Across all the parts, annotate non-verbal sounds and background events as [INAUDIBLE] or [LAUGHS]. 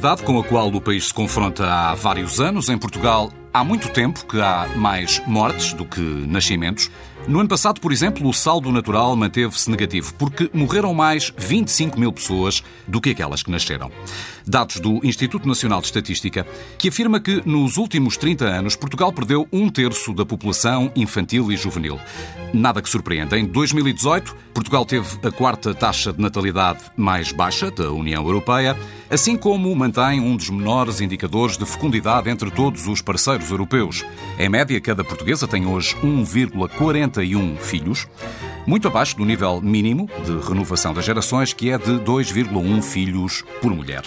realidade com a qual o país se confronta há vários anos. Em Portugal, há muito tempo que há mais mortes do que nascimentos. No ano passado, por exemplo, o saldo natural manteve-se negativo, porque morreram mais 25 mil pessoas do que aquelas que nasceram. Dados do Instituto Nacional de Estatística, que afirma que nos últimos 30 anos Portugal perdeu um terço da população infantil e juvenil. Nada que surpreenda. Em 2018, Portugal teve a quarta taxa de natalidade mais baixa da União Europeia, assim como mantém um dos menores indicadores de fecundidade entre todos os parceiros europeus. Em média, cada portuguesa tem hoje 1,41 filhos muito abaixo do nível mínimo de renovação das gerações, que é de 2,1 filhos por mulher.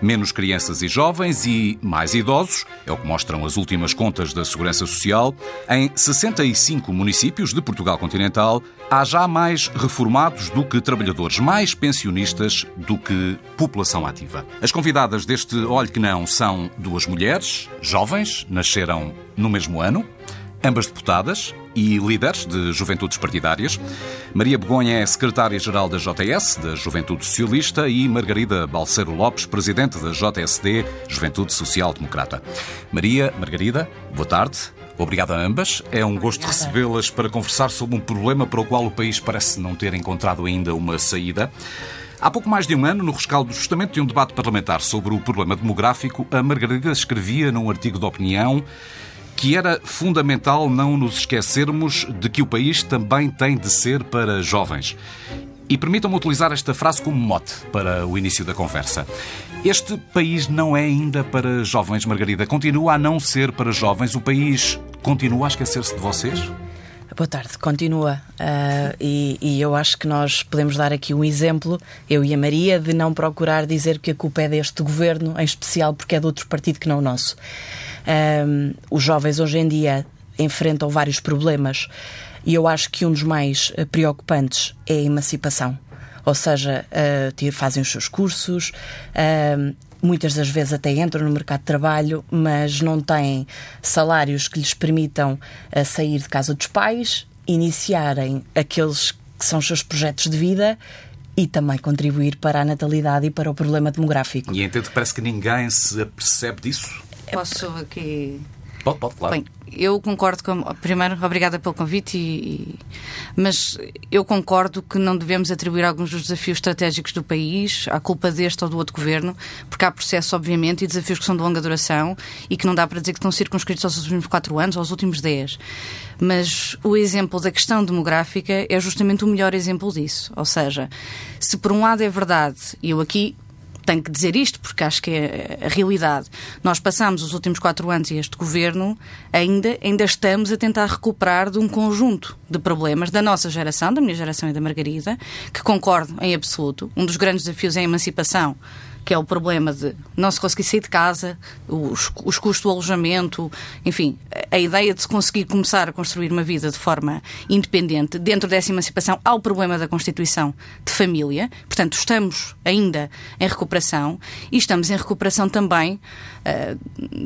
Menos crianças e jovens e mais idosos, é o que mostram as últimas contas da Segurança Social. Em 65 municípios de Portugal continental, há já mais reformados do que trabalhadores, mais pensionistas do que população ativa. As convidadas deste Olhe que Não são duas mulheres, jovens, nasceram no mesmo ano ambas deputadas e líderes de juventudes partidárias. Maria Begonha é secretária-geral da JS, da Juventude Socialista, e Margarida Balseiro Lopes, presidente da JSD, Juventude Social Democrata. Maria, Margarida, boa tarde. Obrigado a ambas. É um gosto recebê-las para conversar sobre um problema para o qual o país parece não ter encontrado ainda uma saída. Há pouco mais de um ano, no rescaldo justamente de um debate parlamentar sobre o problema demográfico, a Margarida escrevia num artigo de opinião que era fundamental não nos esquecermos de que o país também tem de ser para jovens. E permitam-me utilizar esta frase como mote para o início da conversa. Este país não é ainda para jovens, Margarida. Continua a não ser para jovens. O país continua a esquecer-se de vocês? Boa tarde, continua. Uh, e, e, eu acho que nós podemos dar aqui um exemplo, eu e a Maria, de não procurar dizer que a culpa é deste governo, em especial porque é de outro partido que não o nosso. Um, os jovens hoje em dia enfrentam vários problemas e eu acho que um dos mais eh, preocupantes é a emancipação. Ou seja, uh, fazem os seus cursos, uh, muitas das vezes até entram no mercado de trabalho, mas não têm salários que lhes permitam uh, sair de casa dos pais, iniciarem aqueles que são os seus projetos de vida e também contribuir para a natalidade e para o problema demográfico. E entendo que parece que ninguém se apercebe disso. Posso aqui. Pode, pode, claro. Bem, eu concordo com. Primeiro, obrigada pelo convite, e, mas eu concordo que não devemos atribuir alguns dos desafios estratégicos do país à culpa deste ou do outro governo, porque há processos, obviamente, e desafios que são de longa duração e que não dá para dizer que estão circunscritos aos últimos quatro anos ou aos últimos dez. Mas o exemplo da questão demográfica é justamente o melhor exemplo disso. Ou seja, se por um lado é verdade, e eu aqui tenho que dizer isto porque acho que é a realidade. Nós passamos os últimos quatro anos e este governo ainda, ainda estamos a tentar recuperar de um conjunto de problemas da nossa geração, da minha geração e da Margarida, que concordo em absoluto. Um dos grandes desafios é a emancipação que é o problema de não se conseguir sair de casa, os, os custos do alojamento, enfim, a ideia de se conseguir começar a construir uma vida de forma independente. Dentro dessa emancipação há o problema da constituição de família, portanto, estamos ainda em recuperação e estamos em recuperação também uh,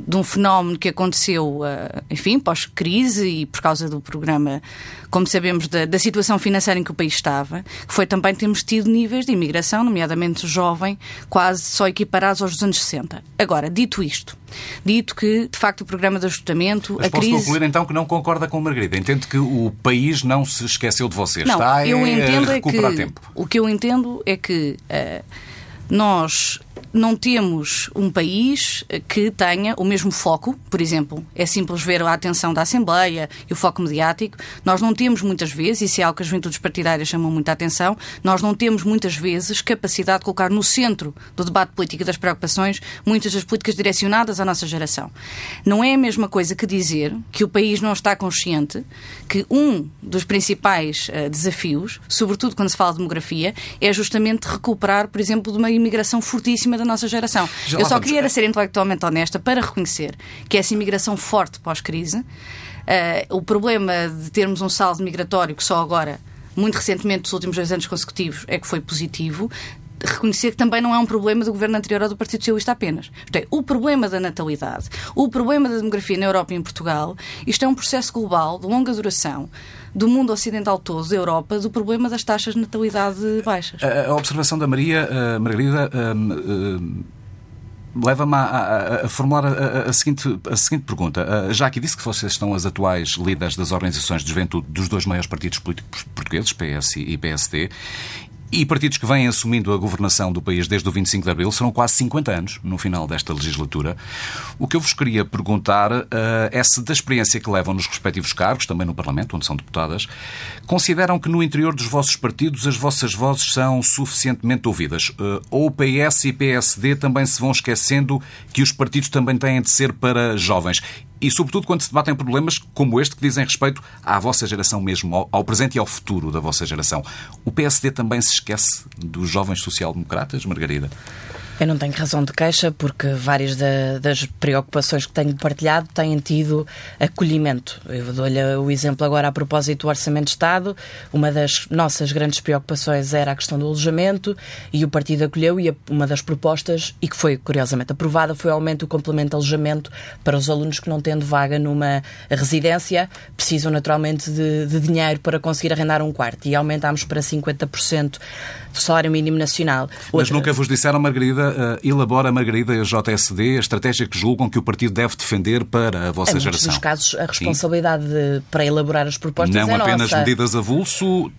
de um fenómeno que aconteceu, uh, enfim, pós-crise e por causa do programa, como sabemos, da, da situação financeira em que o país estava, que foi também termos tido níveis de imigração, nomeadamente jovem, quase só equiparados aos dos anos 60. Agora, dito isto, dito que, de facto, o programa de ajustamento, Mas a posso crise... concluir então que não concorda com Margarida. Entende que o país não se esqueceu de vocês. Não, Está eu entendo a recuperar é que, tempo. O que eu entendo é que uh, nós não temos um país que tenha o mesmo foco, por exemplo, é simples ver a atenção da Assembleia e o foco mediático. Nós não temos muitas vezes, isso é algo que as juventudes partidárias chamam muita atenção, nós não temos muitas vezes capacidade de colocar no centro do debate político e das preocupações muitas das políticas direcionadas à nossa geração. Não é a mesma coisa que dizer que o país não está consciente que um dos principais uh, desafios, sobretudo quando se fala de demografia, é justamente recuperar, por exemplo, de uma imigração fortíssima da nossa geração. Já Eu só vamos. queria ser intelectualmente honesta para reconhecer que essa imigração forte pós-crise, uh, o problema de termos um saldo migratório que só agora, muito recentemente, nos últimos dois anos consecutivos, é que foi positivo, reconhecer que também não é um problema do governo anterior ou do Partido Socialista apenas. É, o problema da natalidade, o problema da demografia na Europa e em Portugal, isto é um processo global de longa duração do mundo ocidental todo, da Europa, do problema das taxas de natalidade baixas. A, observação da Maria, Margarida, um, uh, leva-me a, a, a, formular a, a, seguinte, a seguinte pergunta. Já aqui disse que vocês estão as atuais líderes das organizações de juventude dos dois maiores partidos políticos portugueses, PS e PSD, e partidos que vêm assumindo a governação do país desde o 25 de Abril serão quase 50 anos no final desta legislatura. O que eu vos queria perguntar uh, é se, da experiência que levam nos respectivos cargos, também no Parlamento, onde são deputadas, consideram que no interior dos vossos partidos as vossas vozes são suficientemente ouvidas? Uh, ou o PS e PSD também se vão esquecendo que os partidos também têm de ser para jovens? E, sobretudo, quando se debatem problemas como este que dizem respeito à vossa geração mesmo, ao, presente e ao futuro da vossa geração. O PSD também se esquece dos jovens social-democratas, Margarida? Eu não tenho razão de queixa porque várias da, das preocupações que tenho partilhado têm tido acolhimento. Eu dou-lhe o exemplo agora a propósito do Orçamento de Estado. Uma das nossas grandes preocupações era a questão do alojamento e o partido acolheu e uma das propostas, e que foi curiosamente aprovada, foi o aumento do complemento de alojamento para os alunos que não tendo vaga numa residência precisam naturalmente de, de dinheiro para conseguir arrendar um quarto e aumentámos para 50% do salário mínimo nacional. Mas Outra... nunca vos disseram, Margarida, uh, elabora, Margarida e a JSD a estratégia que julgam que o partido deve defender para a vossa em geração? Em casos, a responsabilidade de, para elaborar as propostas não é apenas nossa. medidas avulso,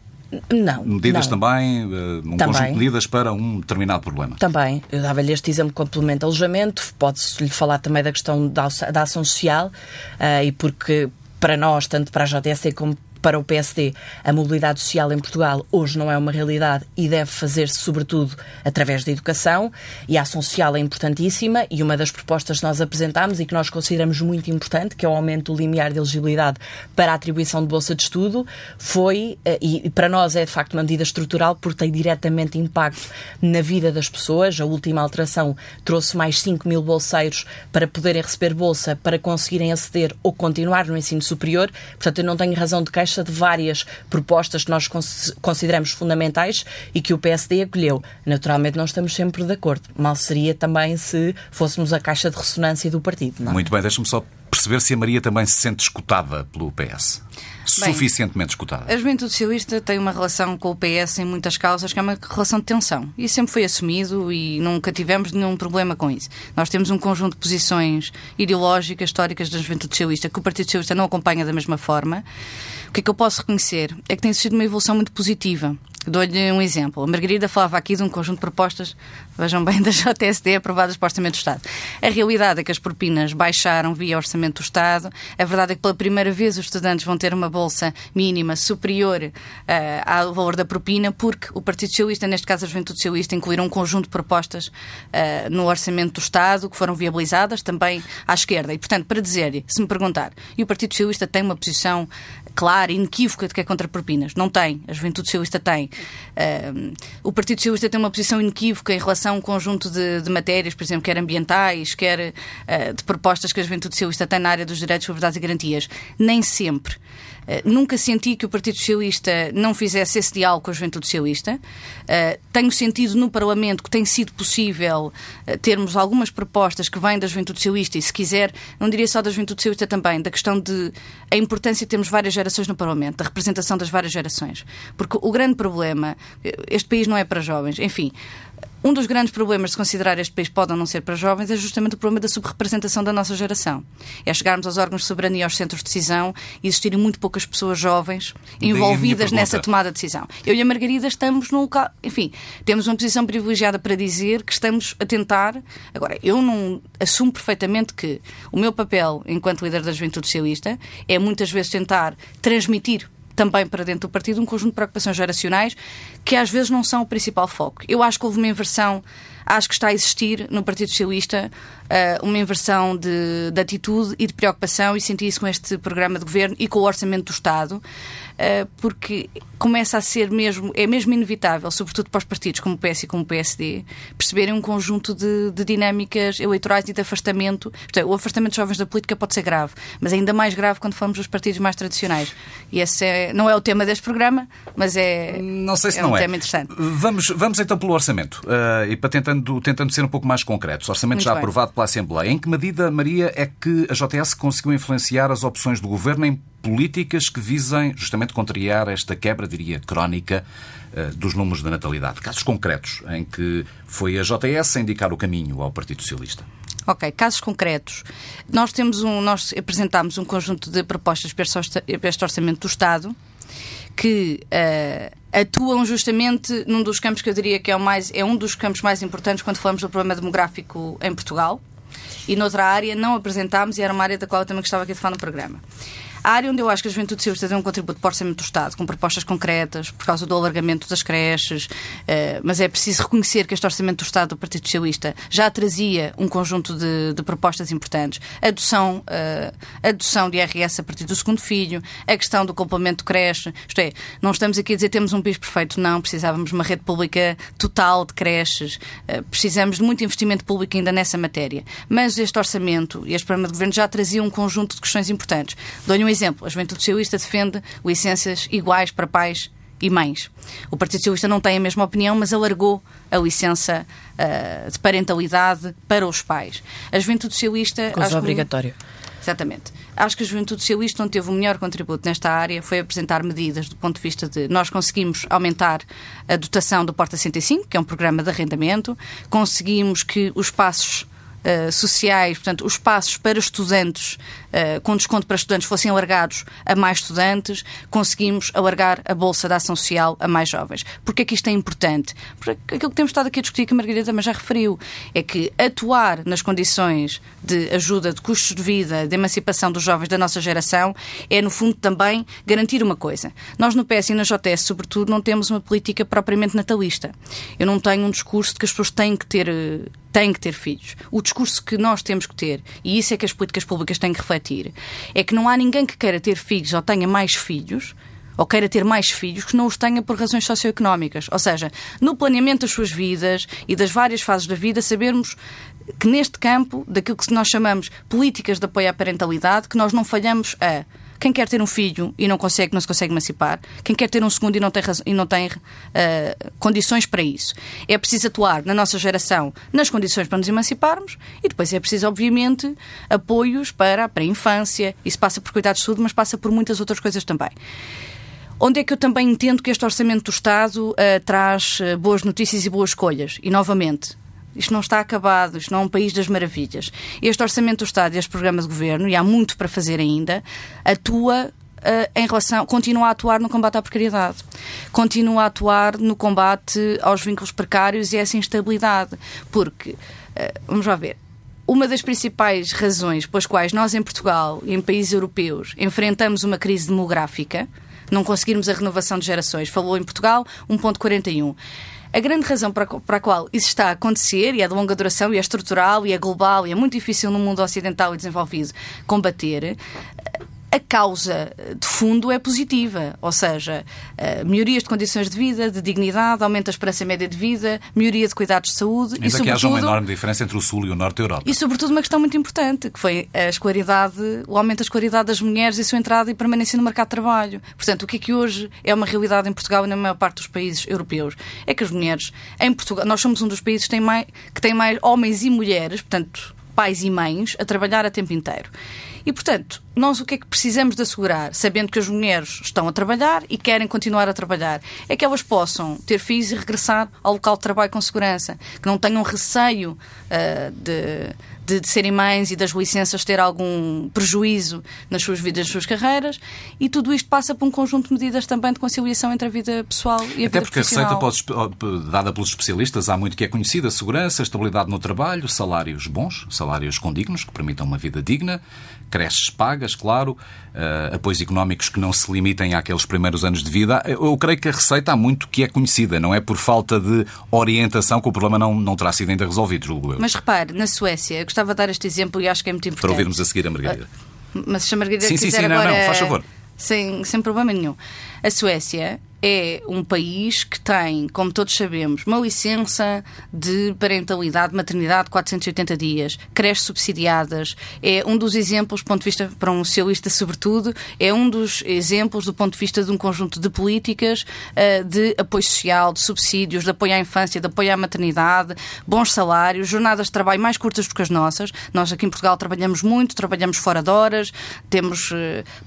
não. Medidas não. também, uh, um também. conjunto de medidas para um determinado problema. Também. Eu dava-lhe este exemplo complemento de alojamento. Pode-se lhe falar também da questão da, da ação social uh, e porque para nós, tanto para a JSD como para o PSD, a mobilidade social em Portugal hoje não é uma realidade e deve fazer-se, sobretudo, através da educação. E a ação social é importantíssima e uma das propostas que nós apresentámos e que nós consideramos muito importante, que é o aumento do limiar de elegibilidade para a atribuição de bolsa de estudo, foi, eh, e para nós é de facto uma medida estrutural porque tem diretamente impacto na vida das pessoas. A última alteração trouxe mais 5 mil bolseiros para poderem receber bolsa, para conseguirem aceder ou continuar no ensino superior. Portanto, eu não tenho razão de queixa de várias propostas que nós consideramos fundamentais e que o PSD acolheu. Naturalmente, não estamos sempre de acordo. Mal seria também se fôssemos a caixa de ressonância do partido. Não? É? Muito bem, deixa-me só perceber se a Maria também se sente escutada pelo PS. Bem, suficientemente escutada. A Juventude Socialista tem uma relação com o PS em muitas causas que é uma relação de tensão. E sempre foi assumido e nunca tivemos nenhum problema com isso. Nós temos um conjunto de posições ideológicas, históricas da Juventude Socialista que o Partido Socialista não acompanha da mesma forma. O que é que eu posso reconhecer? É que tem sido uma evolução muito positiva. Dou-lhe um exemplo. A Margarida falava aqui de um conjunto de propostas, vejam bem, [LAUGHS] da JSD aprovadas para o Orçamento do Estado. A realidade é que as propinas baixaram via Orçamento do Estado. A verdade é que pela primeira vez os estudantes vão ter uma bolsa mínima superior uh, ao valor da propina, porque o Partido Socialista, neste caso a Juventude Socialista, incluíram um conjunto de propostas uh, no Orçamento do Estado que foram viabilizadas também à esquerda. E, portanto, para dizer, se me perguntar, e o Partido Socialista tem uma posição clara, inequívoca de que é contra propinas? Não tem. A Juventude Socialista tem. O Partido Socialista tem uma posição inequívoca em relação a um conjunto de, de matérias, por exemplo, quer ambientais, quer uh, de propostas que a Juventude Socialista tem na área dos direitos, liberdades e garantias. Nem sempre. Uh, nunca senti que o Partido Socialista não fizesse esse diálogo com a Juventude Socialista. Uh, tenho sentido no Parlamento que tem sido possível uh, termos algumas propostas que vêm da Juventude Socialista e, se quiser, não diria só da Juventude Socialista também, da questão de a importância de termos várias gerações no Parlamento, da representação das várias gerações. Porque o grande problema, este país não é para jovens, enfim, um dos grandes problemas de considerar este país pode ou não ser para jovens é justamente o problema da subrepresentação da nossa geração. É chegarmos aos órgãos de soberania, aos centros de decisão e existirem muito poucas pessoas jovens envolvidas nessa tomada de decisão. Eu e a Margarida estamos no local. Enfim, temos uma posição privilegiada para dizer que estamos a tentar. Agora, eu não assumo perfeitamente que o meu papel enquanto líder da Juventude Socialista é muitas vezes tentar transmitir também para dentro do partido um conjunto de preocupações geracionais que às vezes não são o principal foco. Eu acho que houve uma inversão, acho que está a existir no Partido Socialista uh, uma inversão de, de, atitude e de preocupação e senti isso com este programa de governo e com o orçamento do Estado, uh, porque começa a ser mesmo, é mesmo inevitável, sobretudo para os partidos como o PS e como o PSD, perceberem um conjunto de, de dinâmicas eleitorais e de afastamento. Portanto, o afastamento de jovens da política pode ser grave, mas ainda mais grave quando falamos dos partidos mais tradicionais. E essa é não é o tema deste programa, mas é, não sei se é não um é. tema interessante. Vamos, vamos então pelo orçamento. Uh, e para tentando, tentando ser um pouco mais concretos. Orçamento Muito já bem. aprovado pela Assembleia. Em que medida, Maria, é que a JS conseguiu influenciar as opções do governo em políticas que visem justamente contrariar esta quebra, diria, crónica uh, dos números da natalidade? Casos concretos em que foi a JS a indicar o caminho ao Partido Socialista. Ok, casos concretos. Nós temos um, nós apresentámos um conjunto de propostas para este orçamento do Estado que eh, atuam justamente num dos campos que eu diria que é, mais, é um dos campos mais importantes quando falamos do problema demográfico em Portugal. E noutra área não apresentámos, e era uma área da qual eu também gostava aqui de falar no programa. A área onde eu acho que a Juventude Socialista tem um contributo para o Orçamento do Estado, com propostas concretas, por causa do alargamento das creches, eh, mas é preciso reconhecer que este Orçamento do Estado do Partido Socialista já trazia um conjunto de, de propostas importantes. Adoção, eh, adoção de IRS a partir do segundo filho, a questão do complemento de creche. Isto é, não estamos aqui a dizer temos um país perfeito, não. Precisávamos de uma rede pública total de creches. Eh, precisamos de muito investimento público ainda nessa matéria. Mas este orçamento e este programa de governo já trazia um conjunto de questões importantes. Dou-lhe um exemplo. A Juventude Socialista defende licenças iguais para pais e mães. O Partido Socialista não tem a mesma opinião, mas alargou a licença eh, de parentalidade para os pais. A Juventude Socialista. Que- obrigatório. Exatamente. Acho que a Juventude Socialista, onde teve o melhor contributo nesta área, foi apresentar medidas do ponto de vista de nós conseguimos aumentar a dotação do Porta 65, que é um programa de arrendamento, conseguimos que os passos eh, sociais, portanto, os passos para estudantes, eh, com desconto para estudantes, fossem alargados a mais estudantes, conseguimos alargar a Bolsa da Ação Social a mais jovens. Porquê é que isto é importante? Porque aquilo que temos estado aqui a discutir, que a Margarida também já referiu, é que atuar nas condições de ajuda de custos de vida, de emancipação dos jovens da nossa geração, é, no fundo, também garantir uma coisa. Nós, no PS e na JS, sobretudo, não temos uma política propriamente natalista. Eu não tenho um discurso de que as pessoas têm que ter eh, têm que ter filhos. O discurso que nós temos que ter, e isso é que as políticas públicas têm que refletir, é que não há ninguém que queira ter filhos ou tenha mais filhos ou queira ter mais filhos que não os tenha por razões socioeconómicas. Ou seja, no planeamento das suas vidas e das várias fases da vida, sabermos que neste campo, daquilo que nós chamamos políticas de apoio à parentalidade, que nós não falhamos a quem quer ter um filho e não consegue, não se consegue emancipar, quem quer ter um segundo e não tem, e não tem eh, condições para isso. É preciso atuar na nossa geração nas condições para nos emanciparmos e depois é preciso, obviamente, apoios para, para a infância. Isso passa por cuidados de saúde, mas passa por muitas outras coisas também. Onde é que eu também entendo que este Orçamento do Estado eh, traz eh, boas notícias e boas escolhas? E, novamente, isto não está acabado, isto não é um país das maravilhas. Este Orçamento do Estado e este programa de governo, e há muito para fazer ainda, atua eh, em relação, continua a atuar no combate à precariedade, continua a atuar no combate aos vínculos precários e essa instabilidade. Porque, eh, vamos lá ver, uma das principais razões pelas quais nós em Portugal e em países europeus enfrentamos uma crise demográfica, não conseguirmos a renovação de gerações, falou em Portugal 1.41. A grande razão para, para a qual isso está a acontecer, e é de longa duração, e é estrutural, e é global, e é muito difícil no mundo ocidental e desenvolvido combater, a causa de fundo é positiva, ou seja, eh, melhorias de condições de vida, de dignidade, aumento da esperança média de vida, melhoria de cuidados de saúde e, Ainda que haja uma sobretudo, enorme diferença entre o Sul e o Norte da Europa. e, sobretudo, uma questão muito importante, que foi a escolaridade, o aumento da escolaridade das mulheres e a sua entrada e permanência no mercado de trabalho. Portanto, o que é que hoje é uma realidade em Portugal e na maior parte dos países europeus? É que as mulheres, em Portugal, nós somos um dos países que tem mais, que tem mais homens e mulheres, portanto, pais e mães, a trabalhar a tempo inteiro. E, portanto, nós o que é que precisamos de assegurar, sabendo que as mulheres estão a trabalhar e querem continuar a trabalhar, é que elas possam ter filhos e regressar ao local de trabalho com segurança, que não tenham receio ah, de, de, de serem mães e das licenças ter algum prejuízo nas suas vidas, nas suas carreiras, e tudo isto passa por um conjunto de medidas também de conciliação entre a vida pessoal e a vida Até porque a profissional. receita dada pelos especialistas há muito que é conhecida: segurança, estabilidade no trabalho, salários bons, salários condignos, que permitam uma vida digna, creches pagas, claro, eh, apoios económicos que não se limitem àqueles primeiros anos de vida. Eu creio que a receita há muito que é conhecida, não é por falta de orientação que o problema não, não terá sido ainda resolvido, julgo eu. Mas repare, na Suécia, eu gostava de dar este exemplo e acho que é muito importante. Para ouvirmos a seguir a Margarida. Mas se a Margarida Sim, sim, sim, não, agora... não, faz favor. Sem, sem problema nenhum. A Suécia é um país que tem, como todos sabemos, uma licença de parentalidade, maternidade, 480 dias, creches subsidiadas. É um dos exemplos, do ponto de vista, para um socialista sobretudo, é um dos exemplos do ponto de vista de um conjunto de políticas uh, de apoio social, de subsídios, de apoio à infância, de apoio à maternidade, bons salários, jornadas de trabalho mais curtas do que as nossas. Nós aqui em Portugal trabalhamos muito, trabalhamos fora de horas, temos, uh,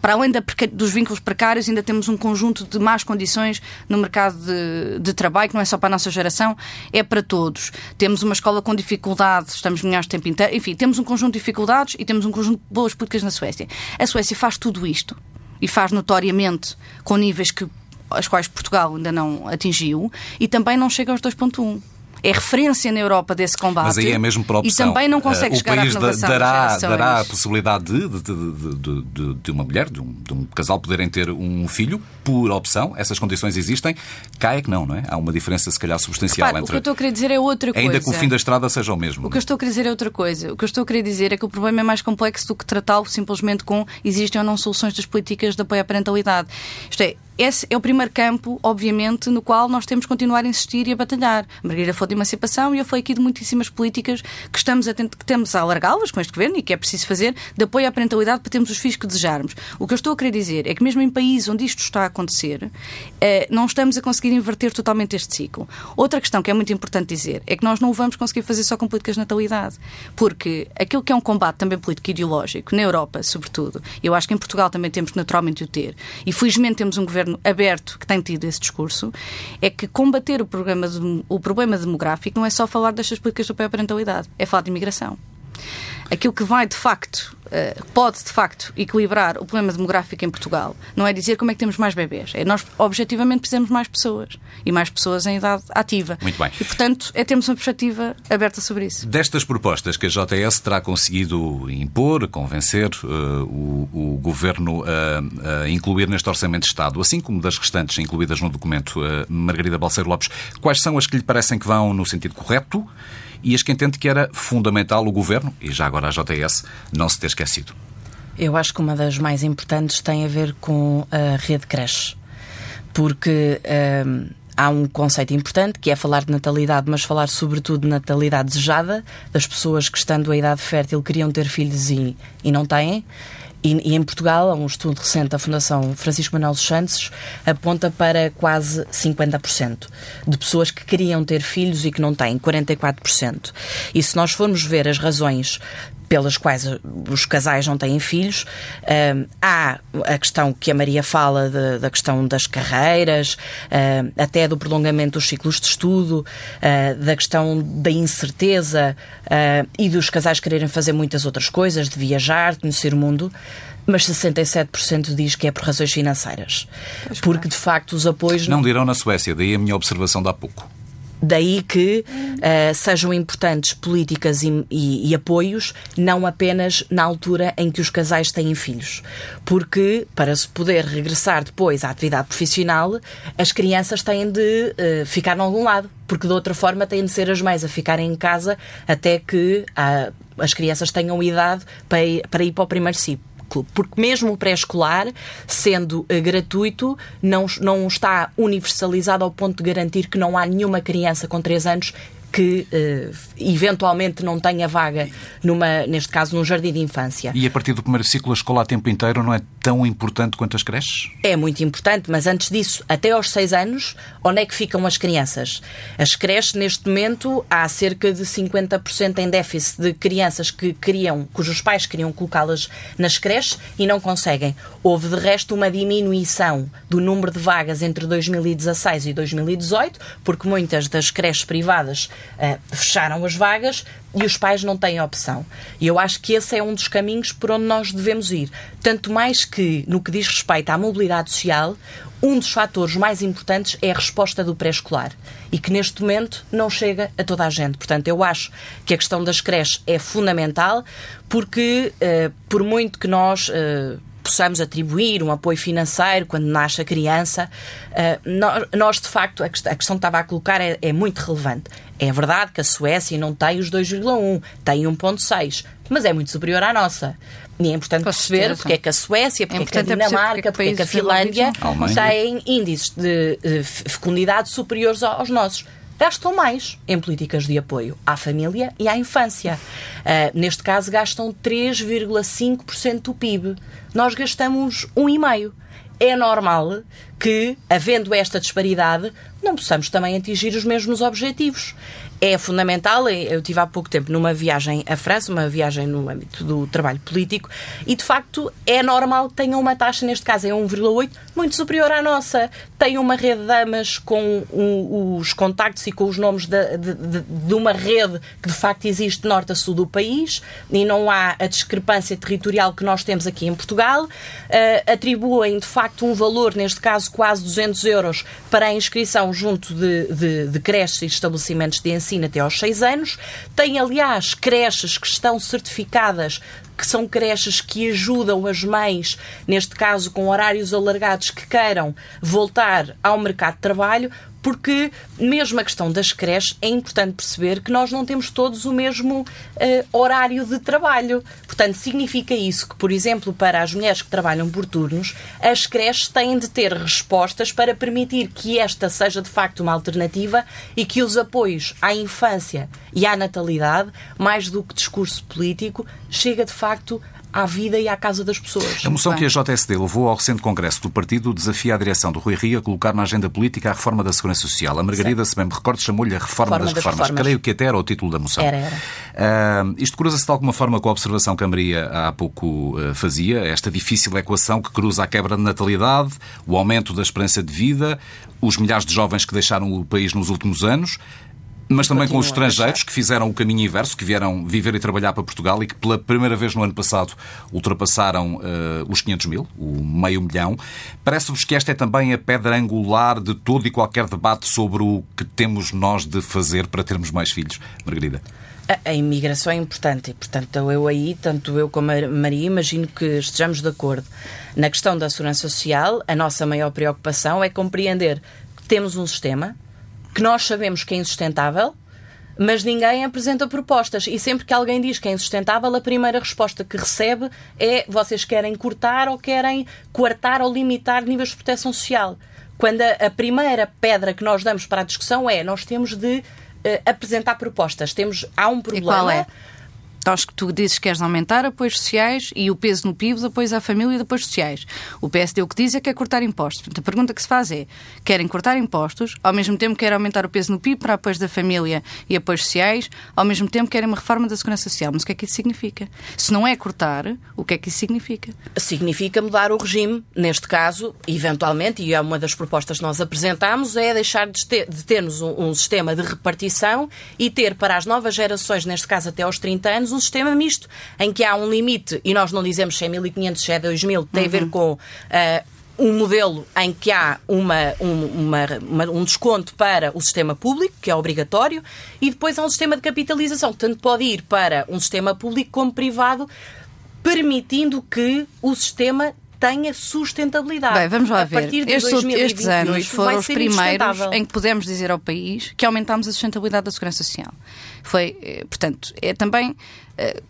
para além da, dos vínculos precários, ainda temos um conjunto de más condições no mercado de, de, trabalho, que não é só para a nossa geração, é para todos. Temos uma escola com dificuldades, estamos melhores o tempo inteiro, enfim, temos um conjunto de dificuldades e temos um conjunto de boas políticas na Suécia. A Suécia faz tudo isto e faz notoriamente com níveis que as quais Portugal ainda não atingiu e também não chega aos 2.1 é referência na Europa desse combate. Mas aí é mesmo por opção. E também não consegue uh, chegar à renovação dará, dará a possibilidade de, de, de, de, uma mulher, de um, de um casal poderem ter um filho por opção. Essas condições existem. Cá é que não, não é? Há uma diferença, se calhar, substancial Repare, entre... O que eu estou a querer dizer é outra coisa. Ainda que o fim da estrada seja o mesmo. O que eu estou a querer dizer é outra coisa. O que eu estou a querer dizer é que o problema é mais complexo do que tratá-lo simplesmente com existem ou não soluções das políticas de apoio à parentalidade. Isto é, esse é o primeiro campo, obviamente, no qual nós temos que continuar a insistir e a batalhar. A Margarida falou de emancipação e eu falei aqui de muitíssimas políticas que estamos a, que a alargá-las com este governo e que é preciso fazer de apoio à parentalidade para termos os filhos que desejarmos. O que eu estou a querer dizer é que mesmo em países onde isto está a acontecer, eh, não estamos a conseguir inverter totalmente este ciclo. Outra questão que é muito importante dizer é que nós não o vamos conseguir fazer só com políticas de natalidade, porque aquilo que é um combate também político e ideológico, na Europa, sobretudo, eu acho que em Portugal também temos naturalmente o ter, e felizmente temos um governo governo aberto que tem tido esse discurso, é que combater o, o problema demográfico não é só falar destas políticas de parentalidade, é falar de imigração aquilo que vai de facto, uh, pode de facto equilibrar o problema demográfico em Portugal, não é dizer como é que temos mais bebês, é nós objetivamente precisamos mais pessoas e mais pessoas em idade ativa. Muito bem. E portanto é termos uma perspectiva aberta sobre isso. Destas propostas que a JS terá conseguido impor, convencer uh, o, o, governo a, a, incluir neste Orçamento de Estado, assim como das restantes incluídas no documento, uh, Margarida Balseiro Lopes, quais são as que lhe parecem que vão no sentido correto? E as que entende que era fundamental o Governo, e já agora a JS, não se ter esquecido. Eu acho que uma das mais importantes tem a ver com a rede creche, porque hum, há um conceito importante que é falar de natalidade, mas falar sobretudo de natalidade desejada, das pessoas que, estando a idade fértil, queriam ter filhos e, e não têm. E, e, em Portugal, um estudo recente da Fundação Francisco Manuel dos Santos aponta para quase 50% de pessoas que queriam ter filhos e que não têm, 44%. E se nós formos ver as razões pelas quais os casais não têm filhos. Uh, há a questão que a Maria fala de, da questão das carreiras, uh, até do prolongamento dos ciclos de estudo, uh, da questão da incerteza e dos casais quererem fazer muitas outras coisas, de viajar, conhecer o mundo mas 67% diz que é por razões financeiras. Porque, de facto, os apoios. Não dirão na Suécia, daí a minha observação de há pouco. Daí que uh, sejam importantes políticas e, e, e, apoios, não apenas na altura em que os casais têm filhos. Porque, para se poder regressar depois à atividade profissional, as crianças têm de uh, ficar em algum lado. Porque, de outra forma, têm de ser as mães a ficarem em casa até que uh, as crianças tenham idade para ir, para ir para o primeiro ciclo porque mesmo o pré-escolar, sendo uh, gratuito, não, não está universalizado ao ponto de garantir que não há nenhuma criança com 3 anos que uh, eventualmente não tenha vaga, numa, neste caso, num jardim de infância. E a partir do primeiro ciclo, a escola a tempo inteiro não é tão importante quanto as creches? É muito importante, mas antes disso, até aos seis anos, onde é que ficam as crianças? As creches, neste momento, há cerca de 50% em déficit de crianças que queriam, cujos pais queriam colocá-las nas creches e não conseguem. Houve, de resto, uma diminuição do número de vagas entre 2016 e 2018, porque muitas das creches privadas uh, fecharam as vagas e os pais não têm opção. E eu acho que esse é um dos caminhos por onde nós devemos ir. Tanto mais que, no que diz respeito à mobilidade social, um dos fatores mais importantes é a resposta do pré-escolar e que neste momento não chega a toda a gente. Portanto, eu acho que a questão das creches é fundamental porque, uh, por muito que nós. Uh, possamos atribuir um apoio financeiro quando nasce a criança, nós, nós, de facto, a questão, a questão que estava a colocar é, é muito relevante. É verdade que a Suécia não tem os 2,1, tem 1,6, mas é muito superior à nossa. E é importante perceber porque é que a Suécia, é porque é, que a Dinamarca, porque é que a Finlândia têm índices de fecundidade superiores aos nossos gastam mais em políticas de apoio à família e à infância. Uh, neste caso, gastam 3,5% do PIB. Nós gastamos 1,5%. É normal que, havendo esta disparidade, não possamos também atingir os mesmos objetivos é fundamental. Eu tive há pouco tempo numa viagem à França, uma viagem no âmbito do trabalho político, e de facto é normal que tenham uma taxa, neste caso é 1,8, muito superior à nossa. Tem uma rede de damas com os contactos e com os nomes de, de, de, de, uma rede que de facto existe de norte a sul do país e não há a discrepância territorial que nós temos aqui em Portugal. Uh, atribuem de facto um valor, neste caso quase 200 euros, para a inscrição junto de, de creches e estabelecimentos de ensino até aos 6 anos. Tem, aliás, creches que estão certificadas que são creches que ajudam as mães, neste caso com horários alargados, que queiram voltar ao mercado de trabalho, porque mesmo a questão das creches é importante perceber que nós não temos todos o mesmo uh, horário de trabalho. Portanto, significa isso que, por exemplo, para as mulheres que trabalham por turnos, as creches têm de ter respostas para permitir que esta seja de facto uma alternativa e que os apoios à infância e à natalidade, mais do que discurso político, chega de facto à vida e à casa das pessoas. A moção que a JSD levou ao recente congresso do partido desafia a direção do Rui Rio a colocar na agenda política a reforma da Segurança Social. A Margarida, se bem me recordo, chamou-lhe a reforma, reforma das, das reformas. reformas. Creio que até era o título da moção. Era, era. Uh, isto cruza-se de alguma forma com a observação que a Maria há pouco uh, fazia, esta difícil equação que cruza a quebra de natalidade, o aumento da esperança de vida, os milhares de jovens que deixaram o país nos últimos anos, mas também com os estrangeiros que fizeram o caminho inverso, que vieram viver e trabalhar para Portugal e que pela primeira vez no ano passado ultrapassaram uh, os 500 mil, o meio milhão. Parece-vos que esta é também a pedra angular de todo e qualquer debate sobre o que temos nós de fazer para termos mais filhos? Margarida. A, a imigração é importante e, portanto, eu aí, tanto eu como a Maria, imagino que estejamos de acordo. Na questão da segurança social, a nossa maior preocupação é compreender que temos um sistema que nós sabemos que é insustentável, mas ninguém apresenta propostas. E sempre que alguém diz que é insustentável, a primeira resposta que recebe é vocês querem cortar ou querem coartar ou limitar níveis de proteção social. Quando a, a primeira pedra que nós damos para a discussão é nós temos de uh, apresentar propostas. Temos, há um problema. E qual é? Nós que tu dizes que queres aumentar apoios sociais e o peso no PIB de apoios à família e de apoios sociais. O PSD o que diz é que quer cortar impostos. Portanto, a pergunta que se faz é: querem cortar impostos, ao mesmo tempo querem aumentar o peso no PIB para apoios da família e apoios sociais, ao mesmo tempo querem uma reforma da segurança social. Mas o que é que isso significa? Se não é cortar, o que é que isso significa? Significa mudar o regime. Neste caso, eventualmente, e é uma das propostas que nós apresentamos, é deixar de, ter, de termos um, um sistema de repartição e ter para as novas gerações, neste caso até aos 30 anos, um sistema misto, em que há um limite, e nós não dizemos se é 1.500, se é 2.000, tem uhum. a ver uhum. com. Uh, um modelo em que há uma, um, uma, uma, um desconto para o sistema público, que é obrigatório, e depois há um sistema de capitalização, que tanto pode ir para um sistema público como privado, permitindo que o sistema tenha sustentabilidade. Bem, vamos lá a ver. Partir de estes, 2028, estes anos foram os primeiros em que pudemos dizer ao país que aumentámos a sustentabilidade da segurança social. Foi, eh, portanto, é também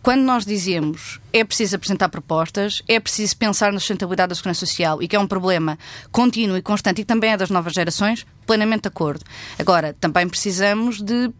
quando nós dizemos é preciso apresentar propostas, é preciso pensar na sustentabilidade da segurança social e que é um problema contínuo e constante e também é das novas gerações, plenamente de acordo. Agora, também precisamos de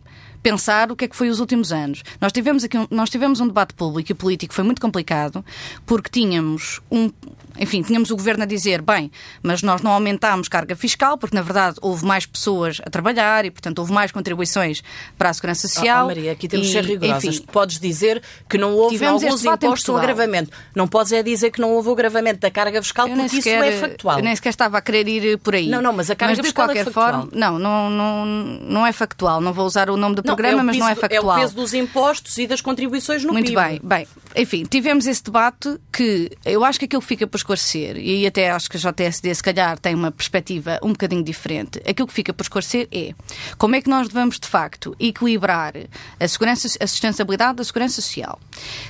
pensar o que é que foi os últimos anos. Nós tivemos aqui um, nós tivemos um debate público e político foi muito complicado porque tínhamos um enfim, tínhamos o governo a dizer, bem, mas nós não aumentámos carga fiscal, porque na verdade houve mais pessoas a trabalhar e, portanto, houve mais contribuições para a segurança social. Oh, Maria, aqui temos de ser rigorosas. Enfim, podes dizer que não houve alguns impostos um agravamento. Não podes é dizer que não houve o agravamento da carga fiscal, porque sequer, isso é factual. Eu nem sequer estava a querer ir por aí. Não, não, mas a carga mas, fiscal de é qualquer é factual. forma, não, não, não, não é factual. Não vou usar o nome do programa, não, é mas não é factual. É o peso dos impostos e das contribuições no Muito PIB. bem, bem. Enfim, tivemos esse debate que eu acho que aquilo que fica para esclarecer, e até acho que a JSD se calhar tem uma perspectiva um bocadinho diferente, aquilo que fica por esclarecer é como é que nós devemos de facto equilibrar a, segurança, a sustentabilidade da segurança social.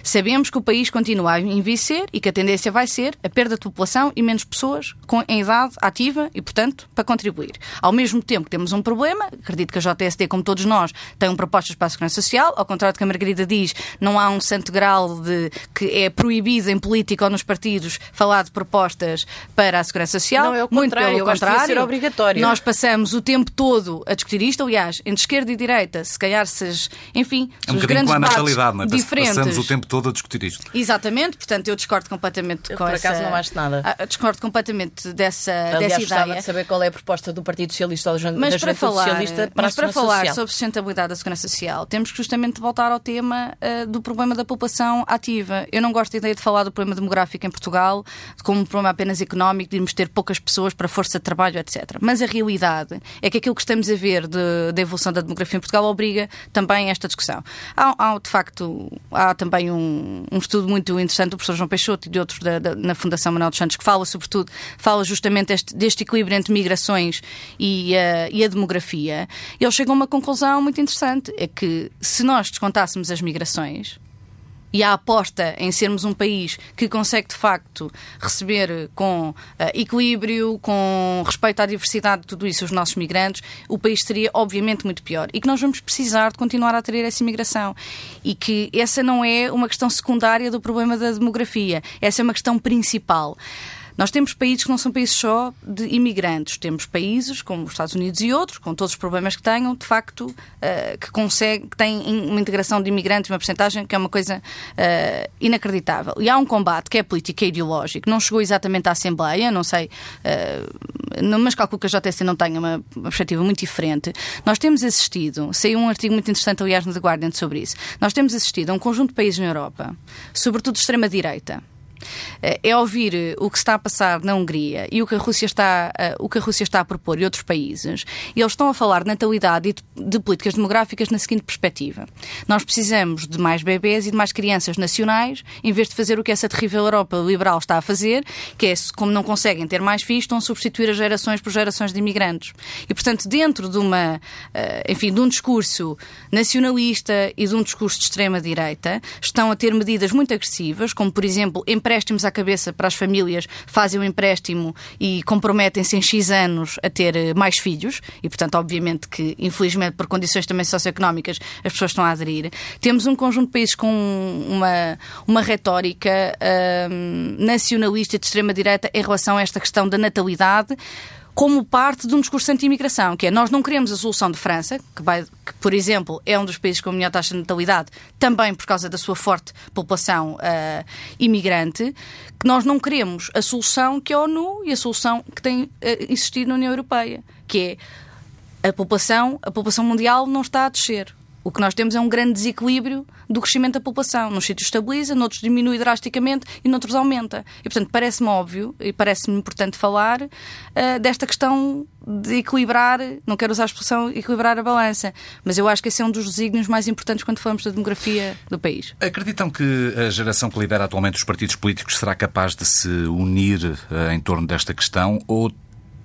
Sabemos que o país continua a envelhecer e que a tendência vai ser a perda de população e menos pessoas com, em idade ativa e, portanto, para contribuir. Ao mesmo tempo que temos um problema, acredito que a JSD, como todos nós, tem propostas para a segurança social, ao contrário do que a Margarida diz, não há um santo grau de que é proibido em política ou nos partidos falar de propostas para a segurança social. Não, é o Muito pelo eu contrário. ser obrigatório. Nós passamos o tempo todo a discutir isto, aliás, entre esquerda e direita, se calhar, se, enfim, é um os grandes com a natalidade, não é? diferentes. Passamos o tempo todo a discutir isto. Exatamente, portanto, eu discordo completamente Eu, com por essa... acaso, não acho nada. Ah, Discordo completamente dessa, Aliás, dessa ideia. de saber qual é a proposta do Partido Socialista ou da Mas para falar, Socialista para mas a para falar Social. sobre sustentabilidade da segurança social, temos que justamente voltar ao tema uh, do problema da população ativa. Eu não gosto da ideia de falar do problema demográfico em Portugal como um problema apenas económico, de irmos ter poucas pessoas para força de trabalho, etc. Mas a realidade é que aquilo que estamos a ver da evolução da demografia em Portugal obriga também a esta discussão. Há, há de facto, há também um, um, estudo muito interessante do professor João Peixoto e de outros da, da, na Fundação Manuel dos Santos que fala, sobretudo, fala justamente deste, deste equilíbrio entre migrações e, uh, e a demografia. Eles chegam a uma conclusão muito interessante, é que se nós descontássemos as migrações, e a aposta em sermos um país que consegue de facto receber com uh, equilíbrio, com respeito à diversidade de tudo isso os nossos migrantes, o país seria obviamente muito pior. E que nós vamos precisar de continuar a ter essa imigração. E que essa não é uma questão secundária do problema da demografia, essa é uma questão principal. Nós temos países que não são países só de imigrantes. Temos países, como os Estados Unidos e outros, com todos os problemas que tenham, de facto, uh, que, consegue, que têm uma integração de imigrantes, uma porcentagem que é uma coisa uh, inacreditável. E há um combate que é político e ideológico. Não chegou exatamente à Assembleia, não sei, uh, mas calculo que a JSC não tenha uma, uma perspectiva muito diferente. Nós temos assistido, saiu um artigo muito interessante, aliás, no The Guardian sobre isso. Nós temos assistido a um conjunto de países na Europa, sobretudo de extrema-direita, é ouvir eh, o que está a passar na Hungria e o que a Rússia está, eh, o que a Rússia está a propor e outros países, e eles estão a falar de natalidade e de, de políticas demográficas na seguinte perspectiva. Nós precisamos de mais bebés e de mais crianças nacionais, em vez de fazer o que essa terrível Europa liberal está a fazer, que é, como não conseguem ter mais filhos, estão a substituir as gerações por gerações de imigrantes. E, portanto, dentro de uma, eh, enfim, de um discurso nacionalista e de um discurso de extrema-direita, estão a ter medidas muito agressivas, como, por exemplo, empréstimos à cabeça para as famílias, fazem o um empréstimo e comprometem-se em X anos a ter eh, mais filhos, e portanto, obviamente que, infelizmente, por condições também socioeconómicas, as pessoas estão a aderir. Temos um conjunto de países com uma, uma retórica hum, nacionalista de extrema-direita em relação a esta questão da natalidade como parte de um discurso anti-imigração, que é nós não queremos a solução de França, que, vai, que, por exemplo, é um dos países com a melhor taxa de natalidade, também por causa da sua forte população uh, imigrante, que nós não queremos a solução que é a ONU e a solução que tem uh, existido na União Europeia, que é a população, a população mundial não está a descer. O que nós temos é um grande desequilíbrio do crescimento da população. Nos sítios estabiliza, noutros diminui drasticamente e noutros aumenta. E, portanto, parece-me óbvio e parece-me importante falar uh, desta questão de equilibrar, não quero usar a expressão equilibrar a balança, mas eu acho que esse é um dos desígnios mais importantes quando falamos da demografia do país. Acreditam que a geração que lidera atualmente os partidos políticos será capaz de se unir uh, em torno desta questão ou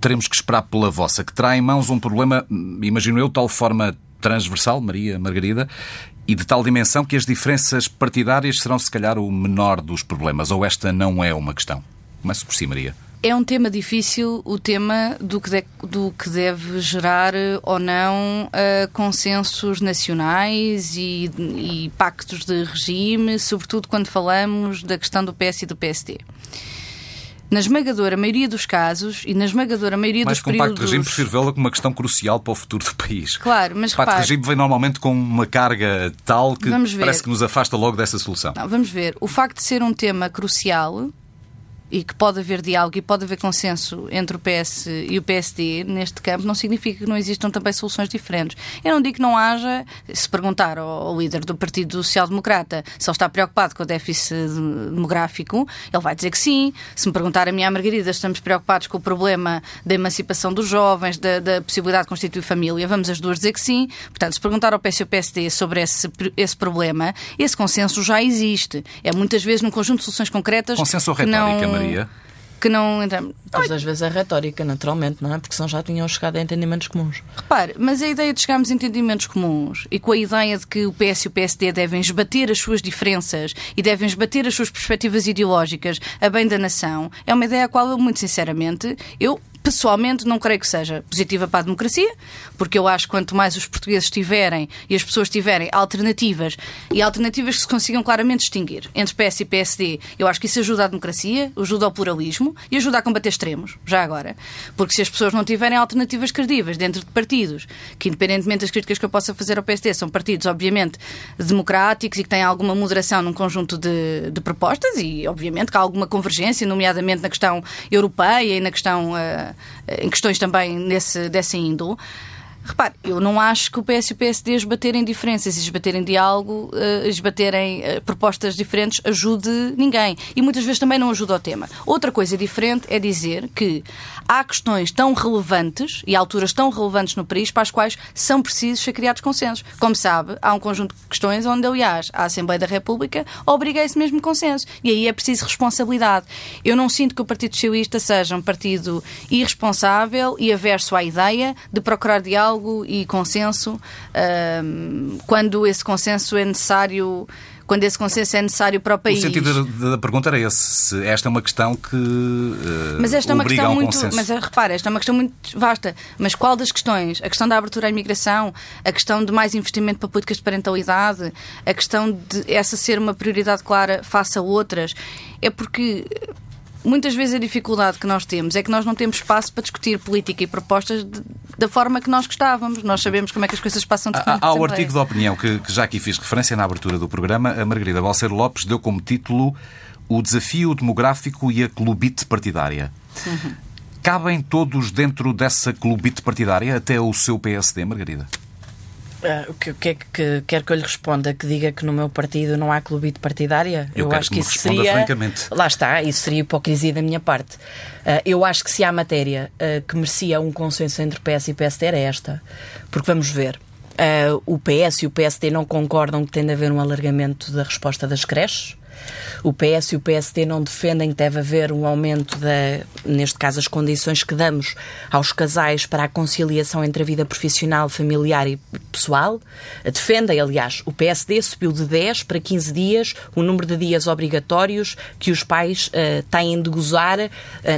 teremos que esperar pela vossa, que terá em mãos um problema, imagino eu, de tal forma transversal, Maria Margarida, e de tal dimensão que as diferenças partidárias serão, se calhar, o menor dos problemas? Ou esta não é uma questão? Começo por si, Maria. É um tema difícil, o tema do que, de, do que deve gerar ou não uh, consensos nacionais e, e pactos de regime, sobretudo quando falamos da questão do PS e do PSD na esmagadora maioria dos casos e na esmagadora maioria Mais dos com períodos... Pacto de Regime, prefiro vê-la como uma questão crucial para o futuro do país. Claro, mas O Pacto de repare... Regime vem normalmente com uma carga tal que parece que nos afasta logo dessa solução. Não, vamos ver. O facto de ser um tema crucial e que pode haver diálogo e pode haver consenso entre o PS e o PSD neste campo, não significa que não existam também soluções diferentes. Eu não digo que não haja, se perguntar ao, ao líder do Partido Social Democrata se ele está preocupado com o déficit demográfico, ele vai dizer que sim. Se me perguntar a mim, a Margarida, estamos preocupados com o problema da emancipação dos jovens, da, da possibilidade de constituir família, vamos as duas dizer que sim. Portanto, se perguntar ao PS e ao PSD sobre esse, esse problema, esse consenso já existe. É muitas vezes num conjunto de soluções concretas. Consenso ou retórica, não... Maria? que não entramos. Mas às vezes é retórica, naturalmente, não é? Porque senão já tinham chegado a entendimentos comuns. Repare, mas a ideia de chegarmos a entendimentos comuns e com a ideia de que o PS e o PSD devem esbater as suas diferenças e devem esbater as suas perspectivas ideológicas a bem da nação, é uma ideia a qual eu, muito sinceramente, eu pessoalmente não creio que seja positiva para a democracia, porque eu acho que quanto mais os portugueses tiverem e as pessoas tiverem alternativas e alternativas que se consigam claramente distinguir entre PS e PSD, eu acho que isso ajuda a democracia, ajuda ao pluralismo e ajuda a combater extremos, já agora. Porque se as pessoas não tiverem alternativas credíveis dentro de partidos, que independentemente das críticas que eu possa fazer ao PSD, são partidos, obviamente, democráticos e que têm alguma moderação num conjunto de, de propostas e, obviamente, que há alguma convergência, nomeadamente na questão europeia e na questão. Uh, em questões também nesse, dessa índole. Repare, eu não acho que o PS e o PSD esbaterem diferenças, esbaterem diálogo, esbaterem uh, propostas diferentes ajude ninguém. E muitas vezes também não ajuda o tema. Outra coisa diferente é dizer que há questões tão relevantes e alturas tão relevantes no país para as quais são precisos ser criados consensos. Como sabe, há um conjunto de questões onde, aliás, a Assembleia da República obriga esse mesmo consenso. E aí é preciso responsabilidade. Eu não sinto que o Partido Socialista seja um partido irresponsável e averso à ideia de procurar diálogo diálogo e consenso um, quando esse consenso é necessário quando esse consenso é necessário para o país. O sentido da, pergunta era esse, se esta é uma questão que uh, Mas esta é uma questão um muito, consenso. mas eh, repara, esta é uma questão muito vasta, mas qual das questões? A questão da abertura à imigração, a questão de mais investimento para políticas de parentalidade, a questão de essa ser uma prioridade clara face a outras, é porque muitas vezes a dificuldade que nós temos é que nós não temos espaço para discutir política e propostas de, da forma que nós gostávamos. Nós sabemos como é que as coisas passam de Há, há o artigo de opinião que, que, já aqui fiz referência na abertura do programa. A Margarida Balseiro Lopes deu como título O Desafio Demográfico e a Clubite Partidária. Uhum. Cabem todos dentro dessa clubite partidária, até o seu PSD, Margarida? Uh, o que, que é que quer que eu lhe responda? Que diga que no meu partido não há clubite partidária? Eu, eu acho que, que isso seria. Francamente. Lá está, isso seria hipocrisia da minha parte. Uh, eu acho que se há matéria uh, que merecia um consenso entre PS e PSD era esta. Porque vamos ver. o PS e o PSD não concordam que tem de haver um alargamento da resposta das creches. O PS e o PSD não defendem que deve haver um aumento, da, neste caso, as condições que damos aos casais para a conciliação entre a vida profissional, familiar e pessoal. Defendem, aliás, o PSD subiu de 10 para 15 dias o número de dias obrigatórios que os pais uh, têm de gozar uh,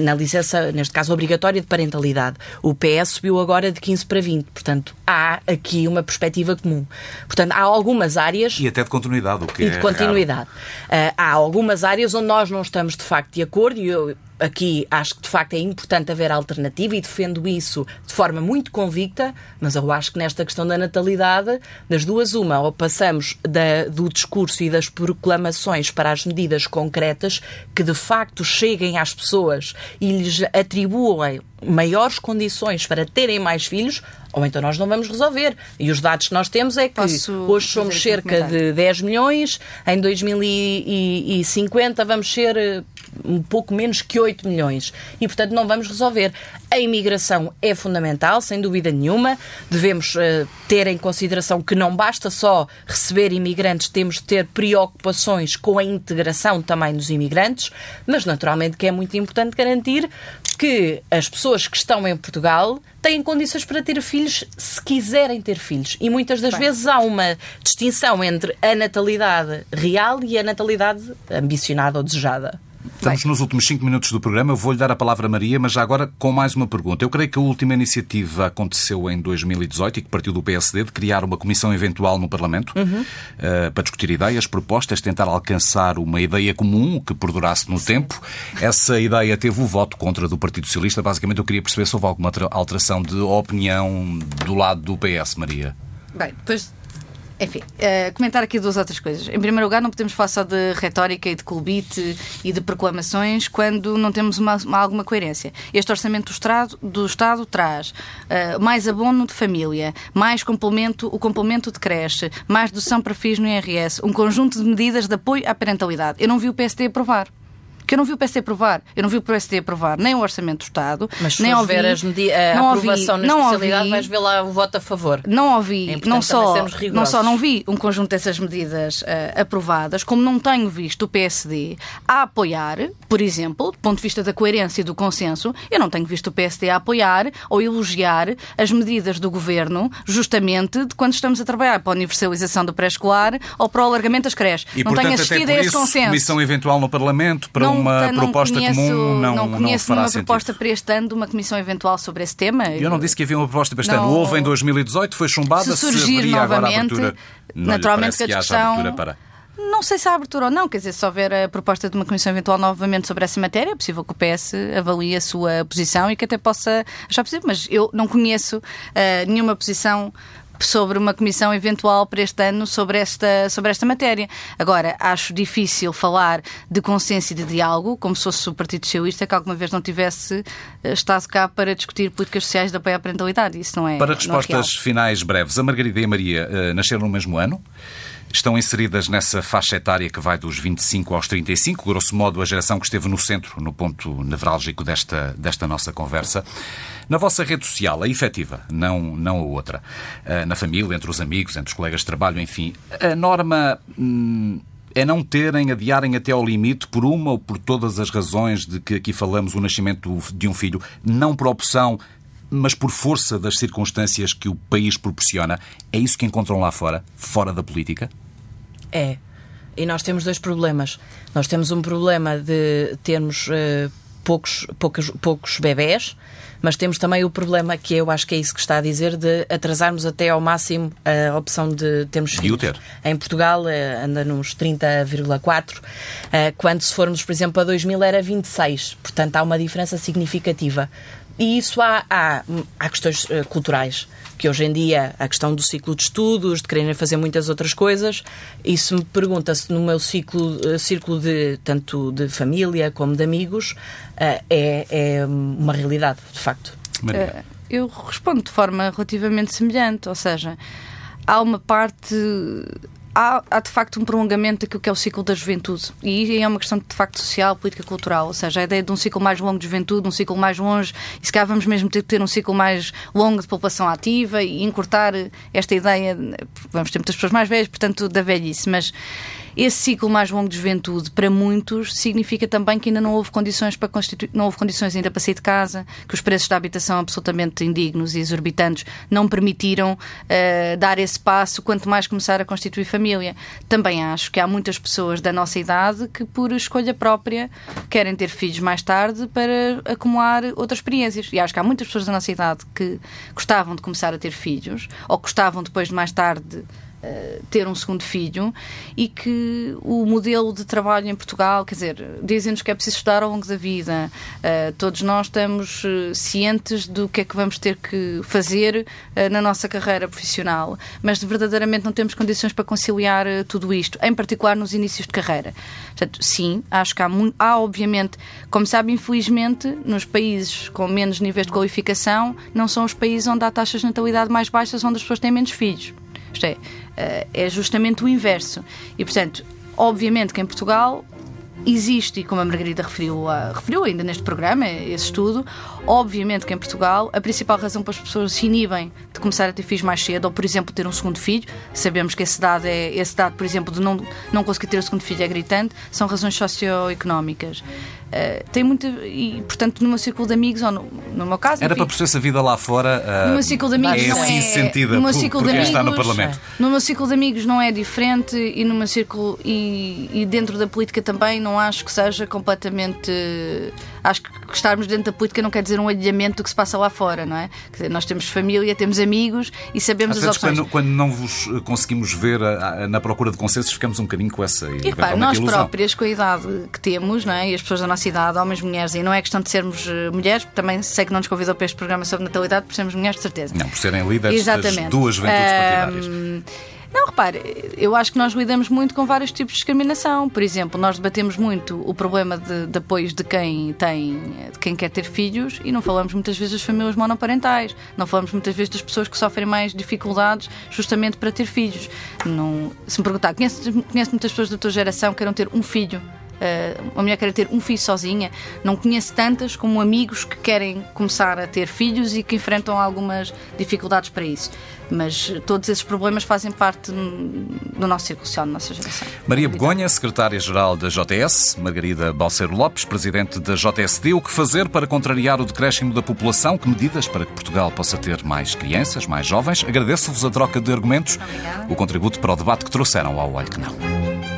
na licença, neste caso, obrigatória de parentalidade. O PS subiu agora de 15 para 20. Portanto, há aqui uma perspectiva comum. Portanto, há algumas áreas. E até de continuidade, o que e é. de continuidade. Uh, há algumas áreas onde nós não estamos de facto de acordo e eu aqui acho que de facto é importante haver alternativa e defendo isso de forma muito convicta, mas eu acho que nesta questão da natalidade, das duas, uma, ou passamos da, do discurso e das proclamações para as medidas concretas que de facto cheguem às pessoas e lhes atribuem maiores condições para terem mais filhos, ou então nós não vamos resolver. E os dados que nós temos é que Posso hoje somos cerca de 10 milhões, em 2050 vamos ser eh, um pouco menos que 8 milhões. E, portanto, não vamos resolver. A imigração é fundamental, sem dúvida nenhuma. Devemos uh, ter em consideração que não basta só receber imigrantes, temos de ter preocupações com a integração também dos imigrantes, mas naturalmente que é muito importante garantir que as pessoas que estão em Portugal têm condições para ter filhos se quiserem ter filhos. E muitas das Bem. vezes há uma distinção entre a natalidade real e a natalidade ambicionada ou desejada. Estamos nos últimos cinco minutos do programa. Vou-lhe dar a palavra a Maria, mas já agora com mais uma pergunta. Eu creio que a última iniciativa aconteceu em 2018 e que partiu do PSD de criar uma comissão eventual no Parlamento uhum. uh, para discutir ideias, propostas, tentar alcançar uma ideia comum que perdurasse no Sim. tempo. Essa ideia teve o voto contra do Partido Socialista. Basicamente, eu queria perceber se houve alguma alteração de opinião do lado do PS, Maria. Bem, depois enfim, uh, comentar aqui duas outras coisas. Em primeiro lugar, não podemos falar só de retórica e de colbite e de proclamações quando não temos uma, uma, alguma coerência. Este orçamento do Estado, do Estado traz uh, mais abono de família, mais complemento, o complemento de creche, mais dedução para FIS no IRS, um conjunto de medidas de apoio à parentalidade. Eu não vi o PSD aprovar Porque eu não vi o PSD aprovar. Eu não vi o PSD aprovar nem o Orçamento do Estado, Mas se nem ouvi, ver as a não aprovação ouvi, na especialidade, ouvi, vais ver lá o voto a favor. não ouvi, É não só, não só não vi um conjunto dessas medidas eh, aprovadas, como não tenho visto o PSD a apoiar, por exemplo, do ponto de vista da coerência e do consenso, eu não tenho visto o PSD a apoiar ou elogiar as medidas do governo, justamente de quando estamos a trabalhar para a universalização do pré-escolar ou para o alargamento das creches. E, não portanto, tenho até assistido por a esse isso, consenso. comissão eventual no Parlamento para Não uma não proposta conheço, comum não, não conheço fará nenhuma sentido. proposta para este ano de uma comissão eventual sobre esse tema. Eu não disse que havia uma proposta bastante. Não- Houve em 2018, foi chumbada. se surgir agora novamente, abertura. Não naturalmente que a discussão. abertura para. Não sei se há abertura ou não, quer dizer, se houver a proposta de uma comissão eventual novamente sobre essa matéria, é possível que o PS avalie a sua posição e que até possa achar possível, mas eu não conheço ah, nenhuma posição sobre uma comissão eventual para este ano sobre esta, sobre esta matéria. Agora, acho difícil falar de consenso e de diálogo, como se fosse o Partido Socialista que alguma vez não tivesse eh, estado cá para discutir políticas sociais de apoio à parentalidade. Isso não é Para é respostas real. finais breves, a Margarida e a Maria eh, nasceram no mesmo ano? Estão inseridas nessa faixa etária que vai dos 25 aos 35, grosso modo a geração que esteve no centro, no ponto nevrálgico desta, desta nossa conversa. Na vossa rede social, a efetiva, não, não a outra, eh, na família, entre os amigos, entre os colegas de trabalho, enfim, a norma hum, é não terem, adiarem até ao limite, por uma ou por todas as razões de que aqui falamos, o nascimento de um filho, não por opção, mas por força das circunstâncias que o país proporciona. É isso que encontram lá fora, fora da política? É. E nós temos dois problemas. Nós temos um problema de termos eh, poucos, poucos, poucos bebés, mas temos também o problema, que eu acho que é isso que está a dizer, de atrasarmos até ao máximo a opção de termos De filhos. ter. Em Portugal eh, anda nos 30,4, eh, quando se formos, por exemplo, a 2000 era 26. Portanto, há uma diferença significativa. E isso há, há, há questões eh, culturais, que hoje em dia a questão do ciclo de estudos, de quererem fazer muitas outras coisas, isso me pergunta se no meu ciclo, eh, círculo de tanto de família como de amigos eh, é, é uma realidade, de facto. Maria. Eu respondo de forma relativamente semelhante, ou seja, há uma parte. Há, há, de facto um prolongamento daquilo que é o ciclo da juventude. E é uma questão de facto social, política, cultural. Ou seja, a ideia de um ciclo mais longo de juventude, um ciclo mais longe, e se calhar vamos mesmo ter que ter um ciclo mais longo de população ativa e encurtar esta ideia. Vamos ter muitas pessoas mais velhas, portanto, da velhice. Mas esse ciclo mais longo de juventude, para muitos, significa também que ainda não houve condições para constituir, não houve condições ainda para sair de casa, que os preços da habitação absolutamente indignos e exorbitantes não permitiram uh, dar esse passo, quanto mais começar a constituir família. Também acho que há muitas pessoas da nossa idade que, por escolha própria, querem ter filhos mais tarde para acumular outras experiências. E acho que há muitas pessoas da nossa idade que gostavam de começar a ter filhos, ou gostavam depois de mais tarde ter um segundo filho e que o modelo de trabalho em Portugal, quer dizer, dizem-nos que é preciso estudar ao longo da vida. Uh, todos nós estamos uh, cientes do que é que vamos ter que fazer uh, na nossa carreira profissional, mas verdadeiramente não temos condições para conciliar tudo isto, em particular nos inícios de carreira. Portanto, sim, acho que há, há obviamente, como sabe, infelizmente, nos países com menos níveis de qualificação, não são os países onde há taxas de natalidade mais baixas, onde as pessoas têm menos filhos. Isto é, é justamente o inverso. E, portanto, obviamente que em Portugal existe, e como a Margarida referiu, a, referiu ainda neste programa, esse estudo, obviamente que em Portugal a principal razão para as pessoas se inibem de começar a ter filhos mais cedo, ou por exemplo ter um segundo filho, sabemos que esse dado, é, esse dado por exemplo, de não, não conseguir ter o segundo filho é gritante, são razões socioeconómicas. Uh, tem muito, e portanto, no meu círculo de amigos, ou no, no meu caso. Era enfim, para perceber-se a vida lá fora. Uh, no meu ciclo de amigos é não assim é, sentida no meu por, ciclo por de amigos, está no Parlamento. No meu ciclo de amigos não é diferente e no meu círculo e, e dentro da política também não acho que seja completamente. Acho que estarmos dentro da política não quer dizer um alheamento do que se passa lá fora, não é? Quer dizer, nós temos família, temos amigos e sabemos Às as opções. quando, quando não vos conseguimos ver a, a, na procura de consensos, ficamos um bocadinho com essa E repare, nós ilusão. próprias, com a idade que temos, não é? e as pessoas da nossa idade, homens, mulheres, e não é questão de sermos uh, mulheres, porque também sei que não nos convidou para este programa sobre natalidade, por sermos mulheres, de certeza. Não, por serem líderes Exatamente. das duas juventudes partidárias. Não, repare, eu acho que nós lidamos muito com vários tipos de discriminação. Por exemplo, nós debatemos muito o problema de, de apoios de quem tem, de quem quer ter filhos e não falamos muitas vezes das famílias monoparentais. Não falamos muitas vezes das pessoas que sofrem mais dificuldades justamente para ter filhos. Não, se me perguntar, conhece, conhece muitas pessoas da tua geração que queiram ter um filho Uh, uma mulher queira ter um filho sozinha. Não conheço tantas como amigos que querem começar a ter filhos e que enfrentam algumas dificuldades para isso. Mas todos esses problemas fazem parte do nosso círculo social, da nossa geração. Maria Begonha, secretária-geral da JS, Margarida Balseiro Lopes, presidente da JSD. O que fazer para contrariar o decréscimo da população? Que medidas para que Portugal possa ter mais crianças, mais jovens? Agradeço-vos a troca de argumentos, Obrigada. o contributo para o debate que trouxeram ao Olho que Não.